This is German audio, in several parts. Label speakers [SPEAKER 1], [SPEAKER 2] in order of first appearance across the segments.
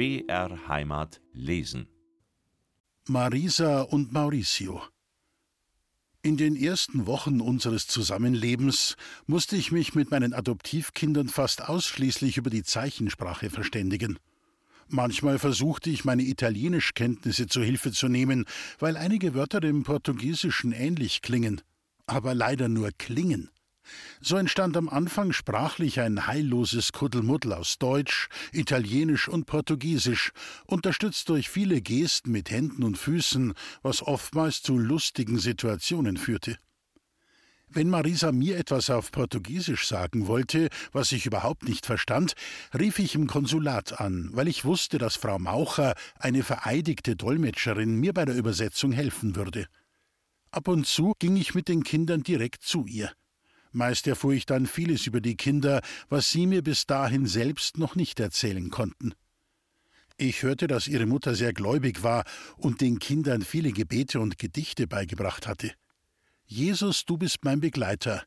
[SPEAKER 1] BR Heimat lesen.
[SPEAKER 2] Marisa und Mauricio. In den ersten Wochen unseres Zusammenlebens musste ich mich mit meinen Adoptivkindern fast ausschließlich über die Zeichensprache verständigen. Manchmal versuchte ich meine Italienischkenntnisse zu Hilfe zu nehmen, weil einige Wörter dem Portugiesischen ähnlich klingen, aber leider nur klingen. So entstand am Anfang sprachlich ein heilloses Kuddelmuddel aus Deutsch, Italienisch und Portugiesisch, unterstützt durch viele Gesten mit Händen und Füßen, was oftmals zu lustigen Situationen führte. Wenn Marisa mir etwas auf Portugiesisch sagen wollte, was ich überhaupt nicht verstand, rief ich im Konsulat an, weil ich wusste, dass Frau Maucher, eine vereidigte Dolmetscherin, mir bei der Übersetzung helfen würde. Ab und zu ging ich mit den Kindern direkt zu ihr. Meist erfuhr ich dann vieles über die Kinder, was sie mir bis dahin selbst noch nicht erzählen konnten. Ich hörte, dass ihre Mutter sehr gläubig war und den Kindern viele Gebete und Gedichte beigebracht hatte. Jesus, du bist mein Begleiter.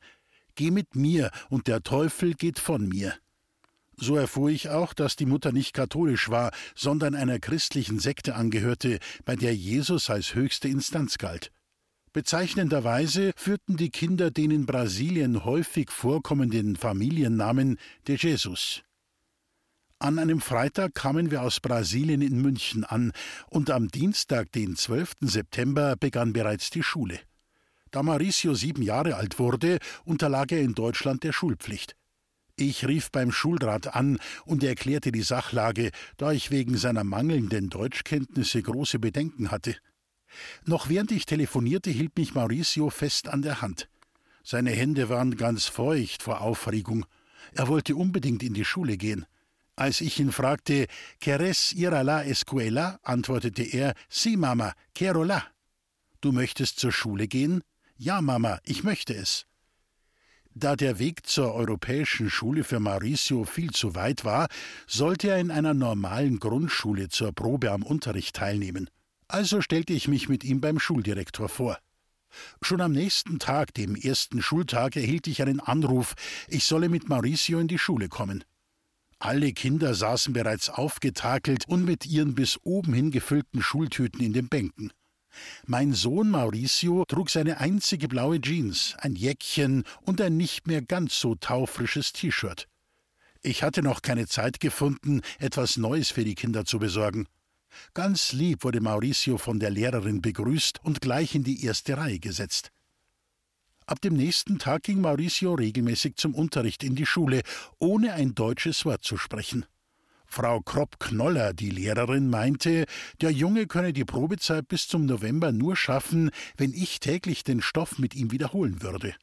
[SPEAKER 2] Geh mit mir, und der Teufel geht von mir. So erfuhr ich auch, dass die Mutter nicht katholisch war, sondern einer christlichen Sekte angehörte, bei der Jesus als höchste Instanz galt. Bezeichnenderweise führten die Kinder den in Brasilien häufig vorkommenden Familiennamen de Jesus. An einem Freitag kamen wir aus Brasilien in München an, und am Dienstag, den 12. September, begann bereits die Schule. Da Mauricio sieben Jahre alt wurde, unterlag er in Deutschland der Schulpflicht. Ich rief beim Schulrat an und erklärte die Sachlage, da ich wegen seiner mangelnden Deutschkenntnisse große Bedenken hatte. Noch während ich telefonierte, hielt mich Mauricio fest an der Hand. Seine Hände waren ganz feucht vor Aufregung. Er wollte unbedingt in die Schule gehen. Als ich ihn fragte, ¿Quieres ir a la escuela? antwortete er, Sí, Mama, quiero la. Du möchtest zur Schule gehen? Ja, Mama, ich möchte es. Da der Weg zur europäischen Schule für Mauricio viel zu weit war, sollte er in einer normalen Grundschule zur Probe am Unterricht teilnehmen. Also stellte ich mich mit ihm beim Schuldirektor vor. Schon am nächsten Tag, dem ersten Schultag, erhielt ich einen Anruf, ich solle mit Mauricio in die Schule kommen. Alle Kinder saßen bereits aufgetakelt und mit ihren bis oben hin gefüllten Schultüten in den Bänken. Mein Sohn Mauricio trug seine einzige blaue Jeans, ein Jäckchen und ein nicht mehr ganz so taufrisches T-Shirt. Ich hatte noch keine Zeit gefunden, etwas Neues für die Kinder zu besorgen. Ganz lieb wurde Mauricio von der Lehrerin begrüßt und gleich in die erste Reihe gesetzt. Ab dem nächsten Tag ging Mauricio regelmäßig zum Unterricht in die Schule, ohne ein deutsches Wort zu sprechen. Frau Kropp-Knoller, die Lehrerin, meinte, der Junge könne die Probezeit bis zum November nur schaffen, wenn ich täglich den Stoff mit ihm wiederholen würde.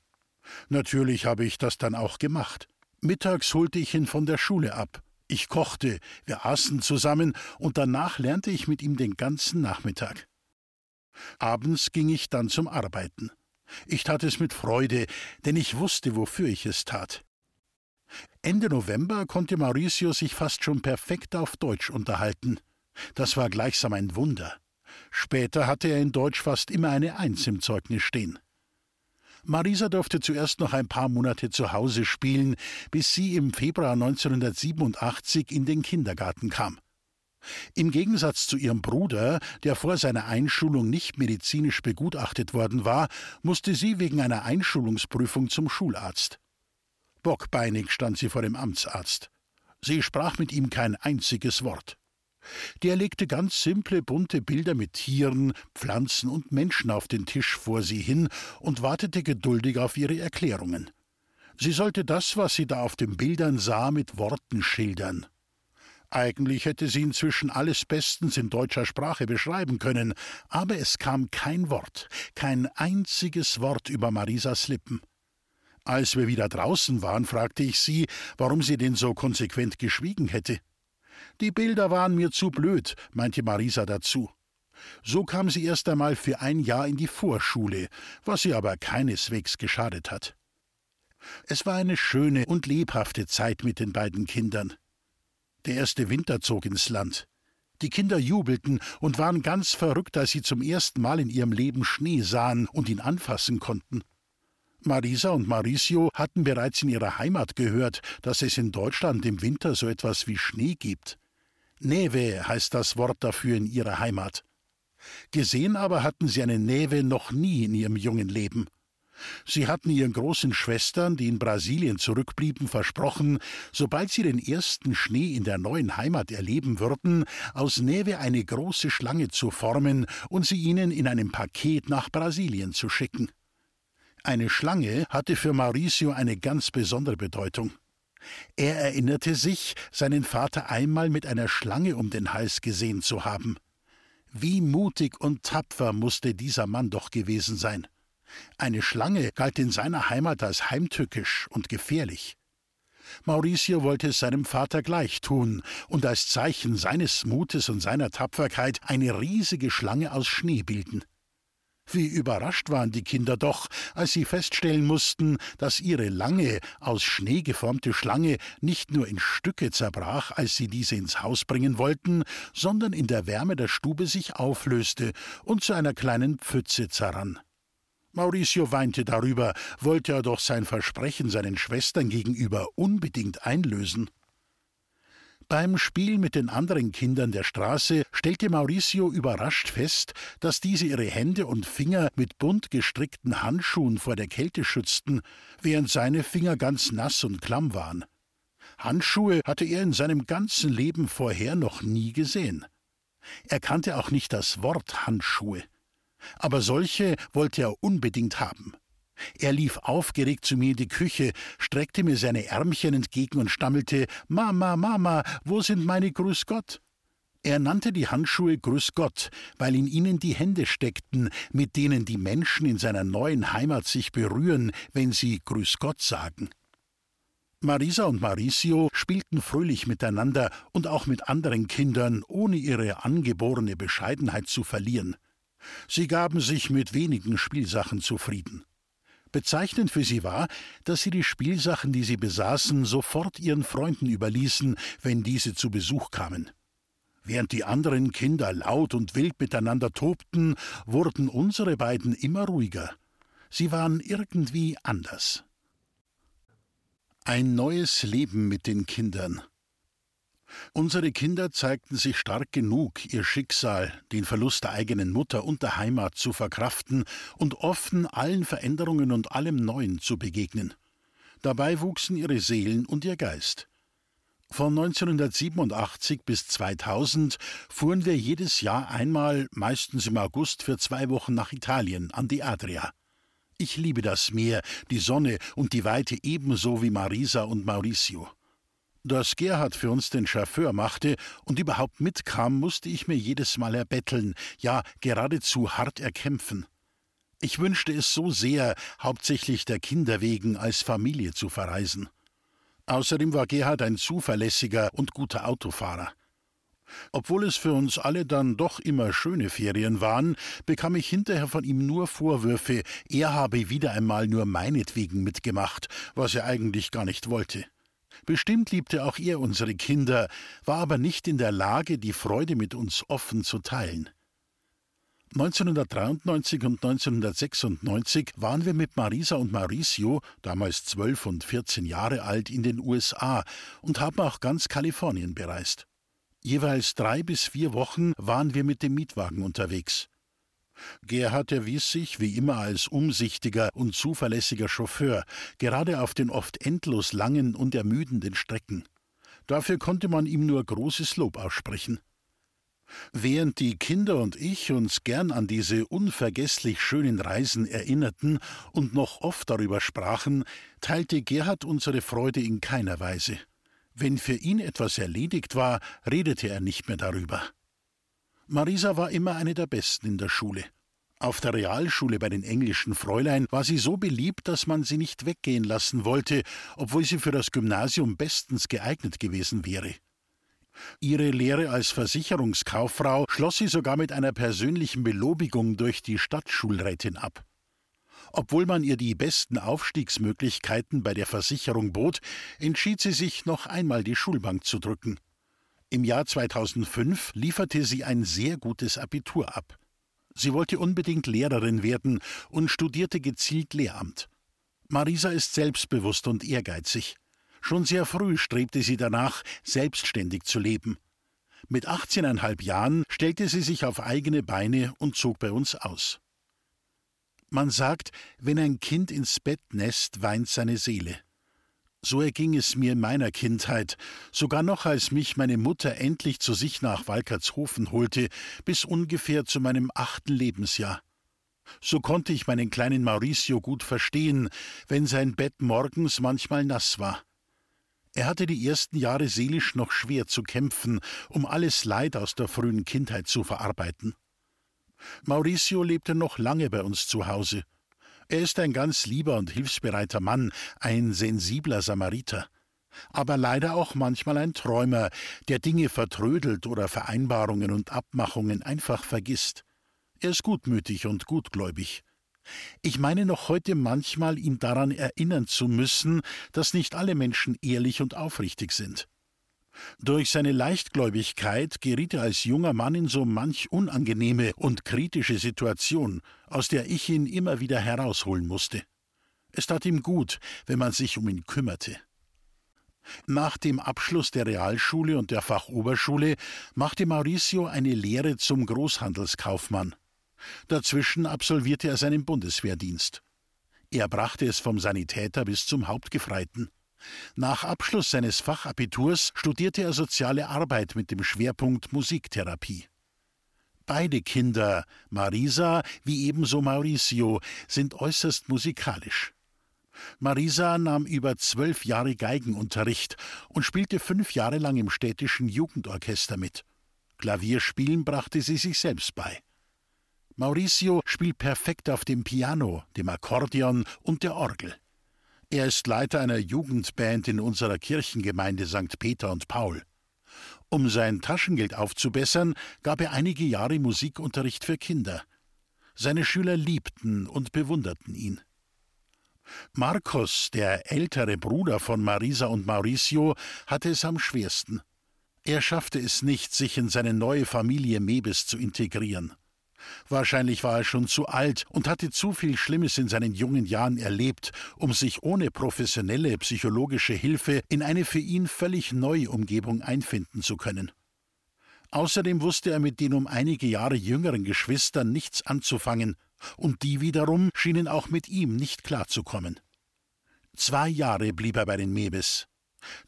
[SPEAKER 2] Natürlich habe ich das dann auch gemacht. Mittags holte ich ihn von der Schule ab. Ich kochte, wir aßen zusammen und danach lernte ich mit ihm den ganzen Nachmittag. Abends ging ich dann zum Arbeiten. Ich tat es mit Freude, denn ich wusste, wofür ich es tat. Ende November konnte Mauricio sich fast schon perfekt auf Deutsch unterhalten. Das war gleichsam ein Wunder. Später hatte er in Deutsch fast immer eine Eins im Zeugnis stehen. Marisa durfte zuerst noch ein paar Monate zu Hause spielen, bis sie im Februar 1987 in den Kindergarten kam. Im Gegensatz zu ihrem Bruder, der vor seiner Einschulung nicht medizinisch begutachtet worden war, musste sie wegen einer Einschulungsprüfung zum Schularzt. Bockbeinig stand sie vor dem Amtsarzt. Sie sprach mit ihm kein einziges Wort. Der legte ganz simple, bunte Bilder mit Tieren, Pflanzen und Menschen auf den Tisch vor sie hin und wartete geduldig auf ihre Erklärungen. Sie sollte das, was sie da auf den Bildern sah, mit Worten schildern. Eigentlich hätte sie inzwischen alles bestens in deutscher Sprache beschreiben können, aber es kam kein Wort, kein einziges Wort über Marisas Lippen. Als wir wieder draußen waren, fragte ich sie, warum sie denn so konsequent geschwiegen hätte. Die Bilder waren mir zu blöd, meinte Marisa dazu. So kam sie erst einmal für ein Jahr in die Vorschule, was ihr aber keineswegs geschadet hat. Es war eine schöne und lebhafte Zeit mit den beiden Kindern. Der erste Winter zog ins Land. Die Kinder jubelten und waren ganz verrückt, als sie zum ersten Mal in ihrem Leben Schnee sahen und ihn anfassen konnten. Marisa und Mauricio hatten bereits in ihrer Heimat gehört, dass es in Deutschland im Winter so etwas wie Schnee gibt. Neve heißt das Wort dafür in ihrer Heimat. Gesehen aber hatten sie eine Neve noch nie in ihrem jungen Leben. Sie hatten ihren großen Schwestern, die in Brasilien zurückblieben, versprochen, sobald sie den ersten Schnee in der neuen Heimat erleben würden, aus Neve eine große Schlange zu formen und sie ihnen in einem Paket nach Brasilien zu schicken. Eine Schlange hatte für Mauricio eine ganz besondere Bedeutung. Er erinnerte sich, seinen Vater einmal mit einer Schlange um den Hals gesehen zu haben. Wie mutig und tapfer musste dieser Mann doch gewesen sein. Eine Schlange galt in seiner Heimat als heimtückisch und gefährlich. Mauricio wollte es seinem Vater gleich tun und als Zeichen seines Mutes und seiner Tapferkeit eine riesige Schlange aus Schnee bilden. Wie überrascht waren die Kinder doch, als sie feststellen mussten, dass ihre lange, aus Schnee geformte Schlange nicht nur in Stücke zerbrach, als sie diese ins Haus bringen wollten, sondern in der Wärme der Stube sich auflöste und zu einer kleinen Pfütze zerrann. Mauricio weinte darüber, wollte er doch sein Versprechen seinen Schwestern gegenüber unbedingt einlösen. Beim Spiel mit den anderen Kindern der Straße stellte Mauricio überrascht fest, dass diese ihre Hände und Finger mit bunt gestrickten Handschuhen vor der Kälte schützten, während seine Finger ganz nass und klamm waren. Handschuhe hatte er in seinem ganzen Leben vorher noch nie gesehen. Er kannte auch nicht das Wort Handschuhe aber solche wollte er unbedingt haben. Er lief aufgeregt zu mir in die Küche, streckte mir seine Ärmchen entgegen und stammelte Mama, Mama, wo sind meine Grüß Gott? Er nannte die Handschuhe Grüß Gott, weil in ihnen die Hände steckten, mit denen die Menschen in seiner neuen Heimat sich berühren, wenn sie Grüß Gott sagen. Marisa und Mauricio spielten fröhlich miteinander und auch mit anderen Kindern, ohne ihre angeborene Bescheidenheit zu verlieren. Sie gaben sich mit wenigen Spielsachen zufrieden. Bezeichnend für sie war, dass sie die Spielsachen, die sie besaßen, sofort ihren Freunden überließen, wenn diese zu Besuch kamen. Während die anderen Kinder laut und wild miteinander tobten, wurden unsere beiden immer ruhiger. Sie waren irgendwie anders. Ein neues Leben mit den Kindern. Unsere Kinder zeigten sich stark genug, ihr Schicksal, den Verlust der eigenen Mutter und der Heimat zu verkraften und offen allen Veränderungen und allem Neuen zu begegnen. Dabei wuchsen ihre Seelen und ihr Geist. Von 1987 bis 2000 fuhren wir jedes Jahr einmal, meistens im August, für zwei Wochen nach Italien, an die Adria. Ich liebe das Meer, die Sonne und die Weite ebenso wie Marisa und Mauricio. Dass Gerhard für uns den Chauffeur machte und überhaupt mitkam, musste ich mir jedes Mal erbetteln, ja geradezu hart erkämpfen. Ich wünschte es so sehr, hauptsächlich der Kinder wegen als Familie zu verreisen. Außerdem war Gerhard ein zuverlässiger und guter Autofahrer. Obwohl es für uns alle dann doch immer schöne Ferien waren, bekam ich hinterher von ihm nur Vorwürfe, er habe wieder einmal nur meinetwegen mitgemacht, was er eigentlich gar nicht wollte. Bestimmt liebte auch er unsere Kinder, war aber nicht in der Lage, die Freude mit uns offen zu teilen. 1993 und 1996 waren wir mit Marisa und Mauricio, damals zwölf und vierzehn Jahre alt, in den USA und haben auch ganz Kalifornien bereist. Jeweils drei bis vier Wochen waren wir mit dem Mietwagen unterwegs. Gerhard erwies sich wie immer als umsichtiger und zuverlässiger Chauffeur, gerade auf den oft endlos langen und ermüdenden Strecken. Dafür konnte man ihm nur großes Lob aussprechen. Während die Kinder und ich uns gern an diese unvergesslich schönen Reisen erinnerten und noch oft darüber sprachen, teilte Gerhard unsere Freude in keiner Weise. Wenn für ihn etwas erledigt war, redete er nicht mehr darüber. Marisa war immer eine der Besten in der Schule. Auf der Realschule bei den englischen Fräulein war sie so beliebt, dass man sie nicht weggehen lassen wollte, obwohl sie für das Gymnasium bestens geeignet gewesen wäre. Ihre Lehre als Versicherungskauffrau schloss sie sogar mit einer persönlichen Belobigung durch die Stadtschulrätin ab. Obwohl man ihr die besten Aufstiegsmöglichkeiten bei der Versicherung bot, entschied sie sich, noch einmal die Schulbank zu drücken. Im Jahr 2005 lieferte sie ein sehr gutes Abitur ab. Sie wollte unbedingt Lehrerin werden und studierte gezielt Lehramt. Marisa ist selbstbewusst und ehrgeizig. Schon sehr früh strebte sie danach, selbstständig zu leben. Mit 18,5 Jahren stellte sie sich auf eigene Beine und zog bei uns aus. Man sagt, wenn ein Kind ins Bett nässt, weint seine Seele. So erging es mir in meiner Kindheit, sogar noch als mich meine Mutter endlich zu sich nach Walkertshofen holte, bis ungefähr zu meinem achten Lebensjahr. So konnte ich meinen kleinen Mauricio gut verstehen, wenn sein Bett morgens manchmal nass war. Er hatte die ersten Jahre seelisch noch schwer zu kämpfen, um alles Leid aus der frühen Kindheit zu verarbeiten. Mauricio lebte noch lange bei uns zu Hause. Er ist ein ganz lieber und hilfsbereiter Mann, ein sensibler Samariter, aber leider auch manchmal ein Träumer, der Dinge vertrödelt oder Vereinbarungen und Abmachungen einfach vergisst. Er ist gutmütig und gutgläubig. Ich meine noch heute manchmal, ihn daran erinnern zu müssen, dass nicht alle Menschen ehrlich und aufrichtig sind. Durch seine Leichtgläubigkeit geriet er als junger Mann in so manch unangenehme und kritische Situation, aus der ich ihn immer wieder herausholen musste. Es tat ihm gut, wenn man sich um ihn kümmerte. Nach dem Abschluss der Realschule und der Fachoberschule machte Mauricio eine Lehre zum Großhandelskaufmann. Dazwischen absolvierte er seinen Bundeswehrdienst. Er brachte es vom Sanitäter bis zum Hauptgefreiten. Nach Abschluss seines Fachabiturs studierte er soziale Arbeit mit dem Schwerpunkt Musiktherapie. Beide Kinder, Marisa wie ebenso Mauricio, sind äußerst musikalisch. Marisa nahm über zwölf Jahre Geigenunterricht und spielte fünf Jahre lang im städtischen Jugendorchester mit. Klavierspielen brachte sie sich selbst bei. Mauricio spielt perfekt auf dem Piano, dem Akkordeon und der Orgel. Er ist Leiter einer Jugendband in unserer Kirchengemeinde St. Peter und Paul. Um sein Taschengeld aufzubessern, gab er einige Jahre Musikunterricht für Kinder. Seine Schüler liebten und bewunderten ihn. Marcos, der ältere Bruder von Marisa und Mauricio, hatte es am schwersten. Er schaffte es nicht, sich in seine neue Familie Mebes zu integrieren. Wahrscheinlich war er schon zu alt und hatte zu viel Schlimmes in seinen jungen Jahren erlebt, um sich ohne professionelle psychologische Hilfe in eine für ihn völlig neue Umgebung einfinden zu können. Außerdem wusste er mit den um einige Jahre jüngeren Geschwistern nichts anzufangen, und die wiederum schienen auch mit ihm nicht klarzukommen. Zwei Jahre blieb er bei den Mebes.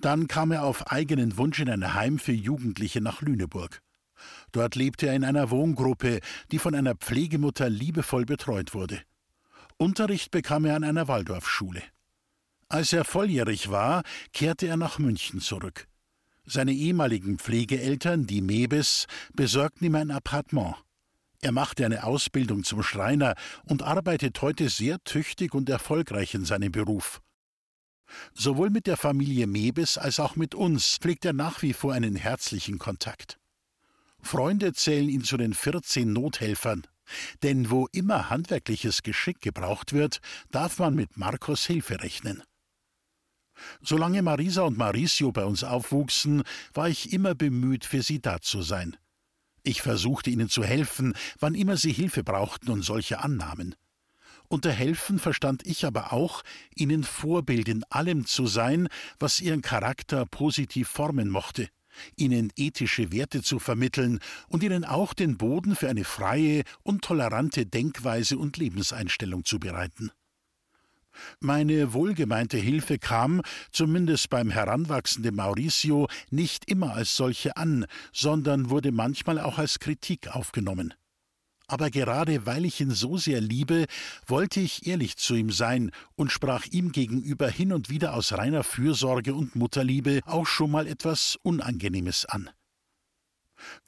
[SPEAKER 2] Dann kam er auf eigenen Wunsch in ein Heim für Jugendliche nach Lüneburg. Dort lebte er in einer Wohngruppe, die von einer Pflegemutter liebevoll betreut wurde. Unterricht bekam er an einer Waldorfschule. Als er volljährig war, kehrte er nach München zurück. Seine ehemaligen Pflegeeltern, die Mebes, besorgten ihm ein Appartement. Er machte eine Ausbildung zum Schreiner und arbeitet heute sehr tüchtig und erfolgreich in seinem Beruf. Sowohl mit der Familie Mebes als auch mit uns pflegt er nach wie vor einen herzlichen Kontakt. Freunde zählen ihn zu den 14 Nothelfern. Denn wo immer handwerkliches Geschick gebraucht wird, darf man mit Marcos Hilfe rechnen. Solange Marisa und Mauricio bei uns aufwuchsen, war ich immer bemüht, für sie da zu sein. Ich versuchte ihnen zu helfen, wann immer sie Hilfe brauchten und solche annahmen. Unter helfen verstand ich aber auch, ihnen Vorbild in allem zu sein, was ihren Charakter positiv formen mochte ihnen ethische Werte zu vermitteln und ihnen auch den Boden für eine freie und tolerante Denkweise und Lebenseinstellung zu bereiten. Meine wohlgemeinte Hilfe kam, zumindest beim heranwachsenden Mauricio, nicht immer als solche an, sondern wurde manchmal auch als Kritik aufgenommen aber gerade weil ich ihn so sehr liebe, wollte ich ehrlich zu ihm sein und sprach ihm gegenüber hin und wieder aus reiner Fürsorge und Mutterliebe auch schon mal etwas Unangenehmes an.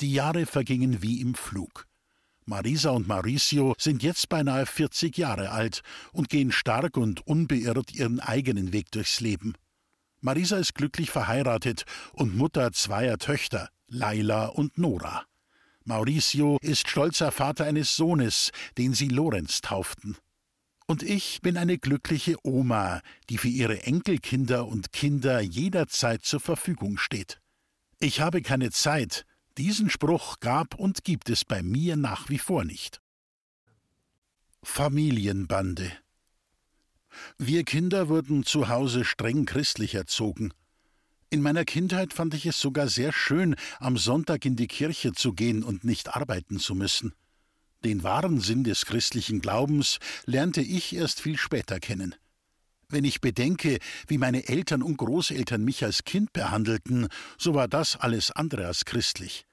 [SPEAKER 2] Die Jahre vergingen wie im Flug. Marisa und Mauricio sind jetzt beinahe 40 Jahre alt und gehen stark und unbeirrt ihren eigenen Weg durchs Leben. Marisa ist glücklich verheiratet und Mutter zweier Töchter, Laila und Nora. Mauricio ist stolzer Vater eines Sohnes, den sie Lorenz tauften. Und ich bin eine glückliche Oma, die für ihre Enkelkinder und Kinder jederzeit zur Verfügung steht. Ich habe keine Zeit, diesen Spruch gab und gibt es bei mir nach wie vor nicht. Familienbande Wir Kinder wurden zu Hause streng christlich erzogen. In meiner Kindheit fand ich es sogar sehr schön, am Sonntag in die Kirche zu gehen und nicht arbeiten zu müssen. Den wahren Sinn des christlichen Glaubens lernte ich erst viel später kennen. Wenn ich bedenke, wie meine Eltern und Großeltern mich als Kind behandelten, so war das alles andere als christlich.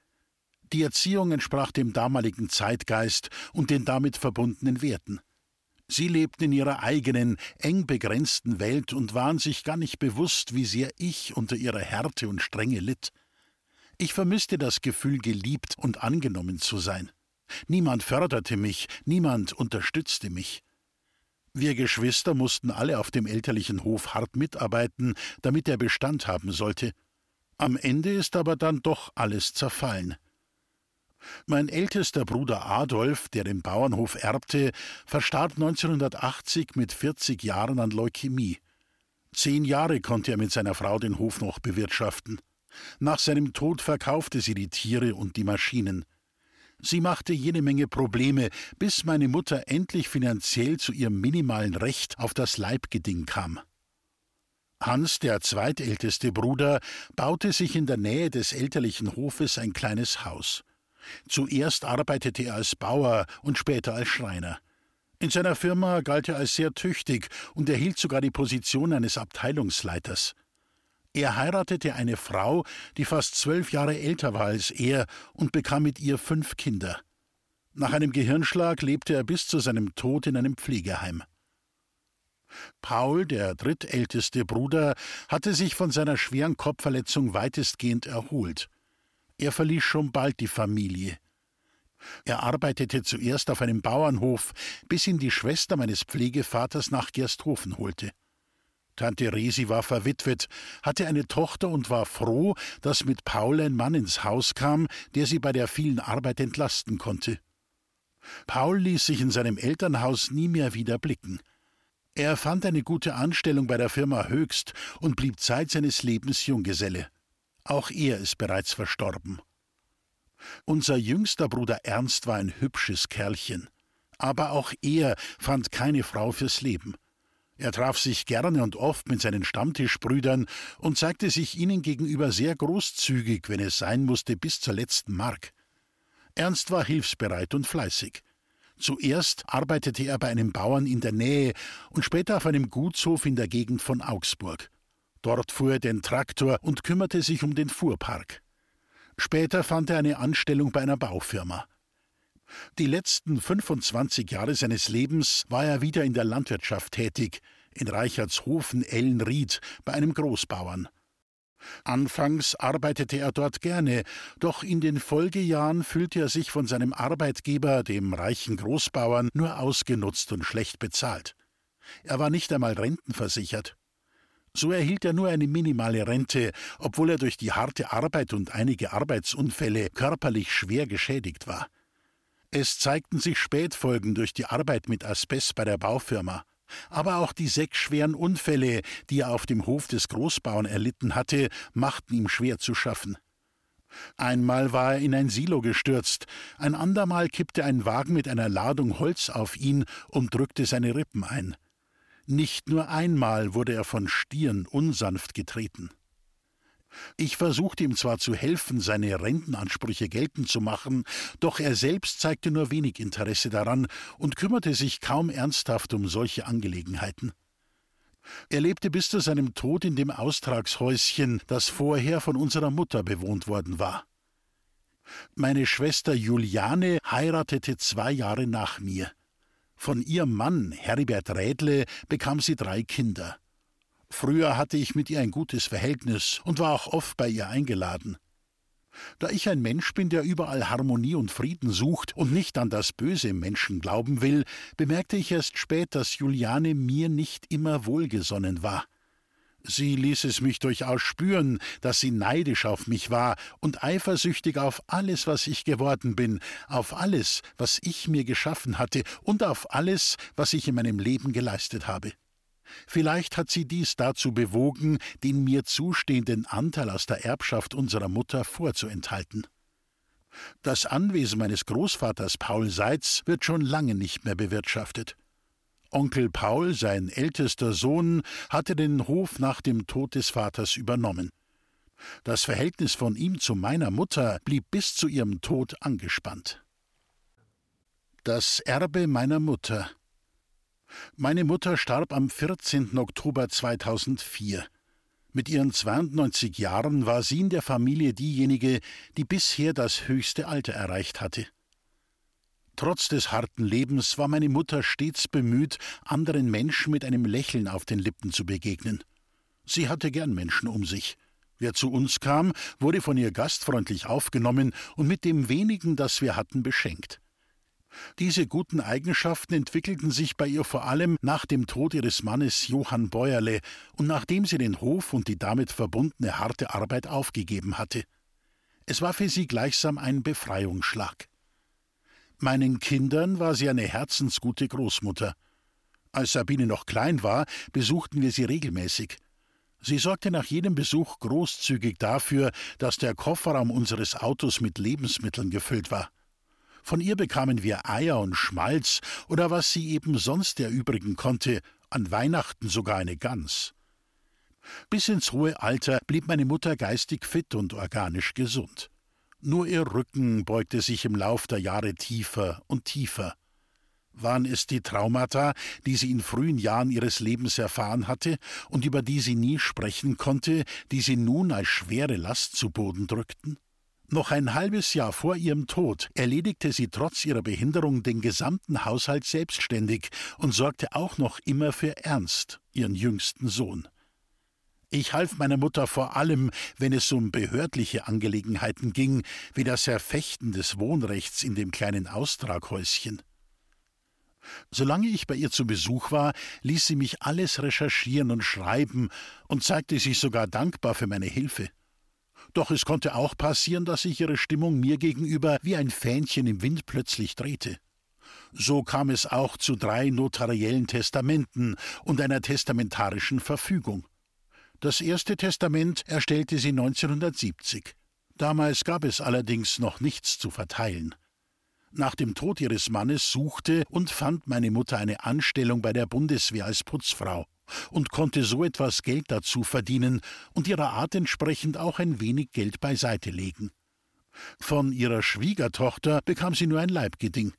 [SPEAKER 2] Die Erziehung entsprach dem damaligen Zeitgeist und den damit verbundenen Werten. Sie lebten in ihrer eigenen, eng begrenzten Welt und waren sich gar nicht bewusst, wie sehr ich unter ihrer Härte und Strenge litt. Ich vermisste das Gefühl, geliebt und angenommen zu sein. Niemand förderte mich, niemand unterstützte mich. Wir Geschwister mussten alle auf dem elterlichen Hof hart mitarbeiten, damit er Bestand haben sollte. Am Ende ist aber dann doch alles zerfallen. Mein ältester Bruder Adolf, der den Bauernhof erbte, verstarb 1980 mit 40 Jahren an Leukämie. Zehn Jahre konnte er mit seiner Frau den Hof noch bewirtschaften. Nach seinem Tod verkaufte sie die Tiere und die Maschinen. Sie machte jede Menge Probleme, bis meine Mutter endlich finanziell zu ihrem minimalen Recht auf das Leibgeding kam. Hans, der zweitälteste Bruder, baute sich in der Nähe des elterlichen Hofes ein kleines Haus. Zuerst arbeitete er als Bauer und später als Schreiner. In seiner Firma galt er als sehr tüchtig und erhielt sogar die Position eines Abteilungsleiters. Er heiratete eine Frau, die fast zwölf Jahre älter war als er, und bekam mit ihr fünf Kinder. Nach einem Gehirnschlag lebte er bis zu seinem Tod in einem Pflegeheim. Paul, der drittälteste Bruder, hatte sich von seiner schweren Kopfverletzung weitestgehend erholt. Er verließ schon bald die Familie. Er arbeitete zuerst auf einem Bauernhof, bis ihn die Schwester meines Pflegevaters nach Gersthofen holte. Tante Resi war verwitwet, hatte eine Tochter und war froh, dass mit Paul ein Mann ins Haus kam, der sie bei der vielen Arbeit entlasten konnte. Paul ließ sich in seinem Elternhaus nie mehr wieder blicken. Er fand eine gute Anstellung bei der Firma Höchst und blieb Zeit seines Lebens Junggeselle. Auch er ist bereits verstorben. Unser jüngster Bruder Ernst war ein hübsches Kerlchen. Aber auch er fand keine Frau fürs Leben. Er traf sich gerne und oft mit seinen Stammtischbrüdern und zeigte sich ihnen gegenüber sehr großzügig, wenn es sein musste, bis zur letzten Mark. Ernst war hilfsbereit und fleißig. Zuerst arbeitete er bei einem Bauern in der Nähe und später auf einem Gutshof in der Gegend von Augsburg. Dort fuhr er den Traktor und kümmerte sich um den Fuhrpark. Später fand er eine Anstellung bei einer Baufirma. Die letzten 25 Jahre seines Lebens war er wieder in der Landwirtschaft tätig, in Reichertshofen Ellenried bei einem Großbauern. Anfangs arbeitete er dort gerne, doch in den Folgejahren fühlte er sich von seinem Arbeitgeber, dem reichen Großbauern, nur ausgenutzt und schlecht bezahlt. Er war nicht einmal rentenversichert. So erhielt er nur eine minimale Rente, obwohl er durch die harte Arbeit und einige Arbeitsunfälle körperlich schwer geschädigt war. Es zeigten sich Spätfolgen durch die Arbeit mit Asbest bei der Baufirma. Aber auch die sechs schweren Unfälle, die er auf dem Hof des Großbauern erlitten hatte, machten ihm schwer zu schaffen. Einmal war er in ein Silo gestürzt, ein andermal kippte ein Wagen mit einer Ladung Holz auf ihn und drückte seine Rippen ein. Nicht nur einmal wurde er von Stieren unsanft getreten. Ich versuchte ihm zwar zu helfen, seine Rentenansprüche geltend zu machen, doch er selbst zeigte nur wenig Interesse daran und kümmerte sich kaum ernsthaft um solche Angelegenheiten. Er lebte bis zu seinem Tod in dem Austragshäuschen, das vorher von unserer Mutter bewohnt worden war. Meine Schwester Juliane heiratete zwei Jahre nach mir. Von ihrem Mann, Heribert Rädle, bekam sie drei Kinder. Früher hatte ich mit ihr ein gutes Verhältnis und war auch oft bei ihr eingeladen. Da ich ein Mensch bin, der überall Harmonie und Frieden sucht und nicht an das Böse im Menschen glauben will, bemerkte ich erst spät, dass Juliane mir nicht immer wohlgesonnen war. Sie ließ es mich durchaus spüren, dass sie neidisch auf mich war und eifersüchtig auf alles, was ich geworden bin, auf alles, was ich mir geschaffen hatte und auf alles, was ich in meinem Leben geleistet habe. Vielleicht hat sie dies dazu bewogen, den mir zustehenden Anteil aus der Erbschaft unserer Mutter vorzuenthalten. Das Anwesen meines Großvaters Paul Seitz wird schon lange nicht mehr bewirtschaftet. Onkel Paul, sein ältester Sohn, hatte den Hof nach dem Tod des Vaters übernommen. Das Verhältnis von ihm zu meiner Mutter blieb bis zu ihrem Tod angespannt. Das Erbe meiner Mutter. Meine Mutter starb am 14. Oktober 2004. Mit ihren 92 Jahren war sie in der Familie diejenige, die bisher das höchste Alter erreicht hatte. Trotz des harten Lebens war meine Mutter stets bemüht, anderen Menschen mit einem Lächeln auf den Lippen zu begegnen. Sie hatte gern Menschen um sich. Wer zu uns kam, wurde von ihr gastfreundlich aufgenommen und mit dem wenigen, das wir hatten, beschenkt. Diese guten Eigenschaften entwickelten sich bei ihr vor allem nach dem Tod ihres Mannes Johann Bäuerle und nachdem sie den Hof und die damit verbundene harte Arbeit aufgegeben hatte. Es war für sie gleichsam ein Befreiungsschlag. Meinen Kindern war sie eine herzensgute Großmutter. Als Sabine noch klein war, besuchten wir sie regelmäßig. Sie sorgte nach jedem Besuch großzügig dafür, dass der Kofferraum unseres Autos mit Lebensmitteln gefüllt war. Von ihr bekamen wir Eier und Schmalz oder was sie eben sonst erübrigen konnte, an Weihnachten sogar eine Gans. Bis ins hohe Alter blieb meine Mutter geistig fit und organisch gesund. Nur ihr Rücken beugte sich im Lauf der Jahre tiefer und tiefer. Waren es die Traumata, die sie in frühen Jahren ihres Lebens erfahren hatte und über die sie nie sprechen konnte, die sie nun als schwere Last zu Boden drückten? Noch ein halbes Jahr vor ihrem Tod erledigte sie trotz ihrer Behinderung den gesamten Haushalt selbstständig und sorgte auch noch immer für Ernst, ihren jüngsten Sohn. Ich half meiner Mutter vor allem, wenn es um behördliche Angelegenheiten ging, wie das Erfechten des Wohnrechts in dem kleinen Austraghäuschen. Solange ich bei ihr zu Besuch war, ließ sie mich alles recherchieren und schreiben und zeigte sich sogar dankbar für meine Hilfe. Doch es konnte auch passieren, dass sich ihre Stimmung mir gegenüber wie ein Fähnchen im Wind plötzlich drehte. So kam es auch zu drei notariellen Testamenten und einer testamentarischen Verfügung. Das erste Testament erstellte sie 1970. Damals gab es allerdings noch nichts zu verteilen. Nach dem Tod ihres Mannes suchte und fand meine Mutter eine Anstellung bei der Bundeswehr als Putzfrau und konnte so etwas Geld dazu verdienen und ihrer Art entsprechend auch ein wenig Geld beiseite legen. Von ihrer Schwiegertochter bekam sie nur ein Leibgeding.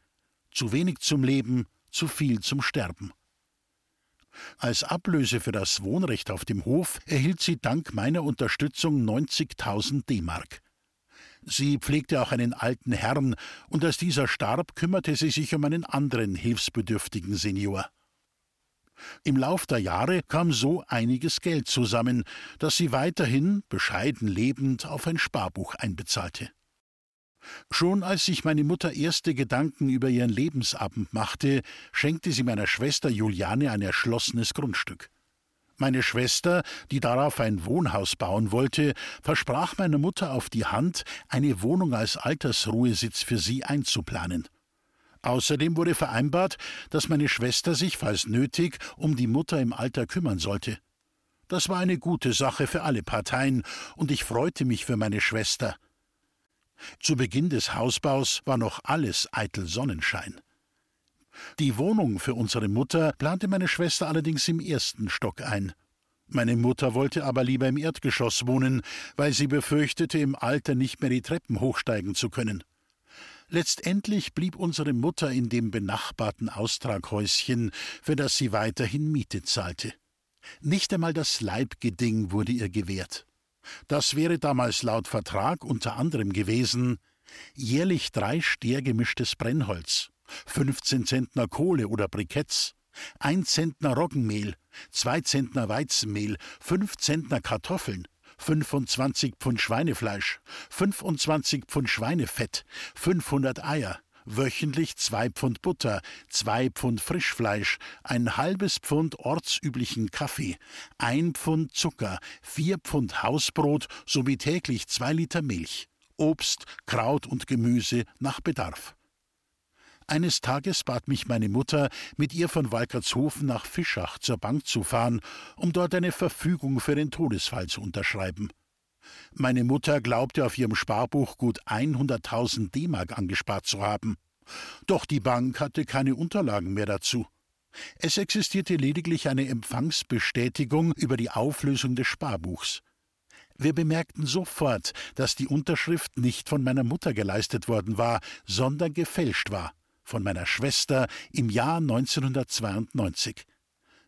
[SPEAKER 2] Zu wenig zum Leben, zu viel zum Sterben. Als Ablöse für das Wohnrecht auf dem Hof erhielt sie dank meiner Unterstützung 90.000 D-Mark. Sie pflegte auch einen alten Herrn, und als dieser starb, kümmerte sie sich um einen anderen hilfsbedürftigen Senior. Im Lauf der Jahre kam so einiges Geld zusammen, das sie weiterhin, bescheiden lebend, auf ein Sparbuch einbezahlte. Schon als sich meine Mutter erste Gedanken über ihren Lebensabend machte, schenkte sie meiner Schwester Juliane ein erschlossenes Grundstück. Meine Schwester, die darauf ein Wohnhaus bauen wollte, versprach meiner Mutter auf die Hand, eine Wohnung als Altersruhesitz für sie einzuplanen. Außerdem wurde vereinbart, dass meine Schwester sich, falls nötig, um die Mutter im Alter kümmern sollte. Das war eine gute Sache für alle Parteien, und ich freute mich für meine Schwester. Zu Beginn des Hausbaus war noch alles eitel Sonnenschein. Die Wohnung für unsere Mutter plante meine Schwester allerdings im ersten Stock ein. Meine Mutter wollte aber lieber im Erdgeschoss wohnen, weil sie befürchtete, im Alter nicht mehr die Treppen hochsteigen zu können. Letztendlich blieb unsere Mutter in dem benachbarten Austraghäuschen, für das sie weiterhin Miete zahlte. Nicht einmal das Leibgeding wurde ihr gewährt. Das wäre damals laut Vertrag unter anderem gewesen jährlich drei Stehr gemischtes Brennholz, 15 Zentner Kohle oder Briketts, ein Zentner Roggenmehl, zwei Zentner Weizenmehl, fünf Zentner Kartoffeln, 25 Pfund Schweinefleisch, 25 Pfund Schweinefett, 500 Eier, wöchentlich zwei Pfund Butter, zwei Pfund Frischfleisch, ein halbes Pfund ortsüblichen Kaffee, ein Pfund Zucker, vier Pfund Hausbrot sowie täglich zwei Liter Milch, Obst, Kraut und Gemüse nach Bedarf. Eines Tages bat mich meine Mutter, mit ihr von Walkertshofen nach Fischach zur Bank zu fahren, um dort eine Verfügung für den Todesfall zu unterschreiben. Meine Mutter glaubte auf ihrem Sparbuch gut 100.000 D-Mark angespart zu haben. Doch die Bank hatte keine Unterlagen mehr dazu. Es existierte lediglich eine Empfangsbestätigung über die Auflösung des Sparbuchs. Wir bemerkten sofort, dass die Unterschrift nicht von meiner Mutter geleistet worden war, sondern gefälscht war, von meiner Schwester im Jahr 1992.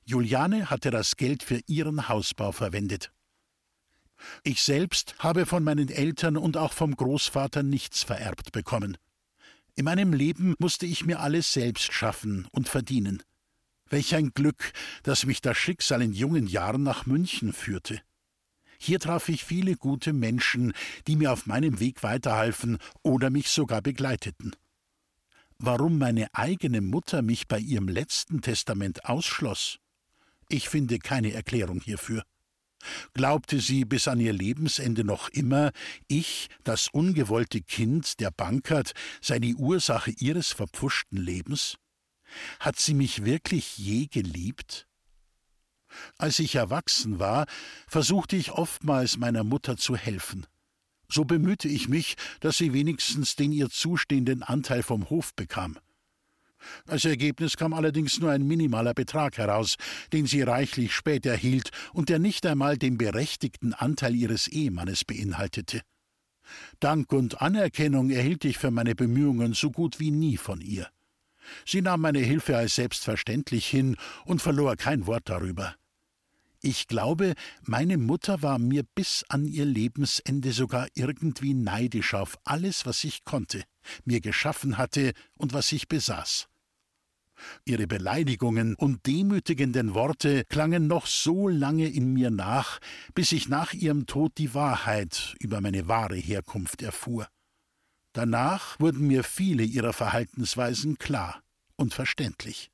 [SPEAKER 2] Juliane hatte das Geld für ihren Hausbau verwendet. Ich selbst habe von meinen Eltern und auch vom Großvater nichts vererbt bekommen. In meinem Leben musste ich mir alles selbst schaffen und verdienen. Welch ein Glück, dass mich das Schicksal in jungen Jahren nach München führte. Hier traf ich viele gute Menschen, die mir auf meinem Weg weiterhalfen oder mich sogar begleiteten. Warum meine eigene Mutter mich bei ihrem letzten Testament ausschloss, ich finde keine Erklärung hierfür. Glaubte sie bis an ihr Lebensende noch immer, ich, das ungewollte Kind, der Bankert, sei die Ursache ihres verpfuschten Lebens? Hat sie mich wirklich je geliebt? Als ich erwachsen war, versuchte ich oftmals meiner Mutter zu helfen. So bemühte ich mich, dass sie wenigstens den ihr zustehenden Anteil vom Hof bekam. Als Ergebnis kam allerdings nur ein minimaler Betrag heraus, den sie reichlich spät erhielt und der nicht einmal den berechtigten Anteil ihres Ehemannes beinhaltete. Dank und Anerkennung erhielt ich für meine Bemühungen so gut wie nie von ihr. Sie nahm meine Hilfe als selbstverständlich hin und verlor kein Wort darüber. Ich glaube, meine Mutter war mir bis an ihr Lebensende sogar irgendwie neidisch auf alles, was ich konnte, mir geschaffen hatte und was ich besaß. Ihre Beleidigungen und demütigenden Worte klangen noch so lange in mir nach, bis ich nach ihrem Tod die Wahrheit über meine wahre Herkunft erfuhr. Danach wurden mir viele ihrer Verhaltensweisen klar und verständlich.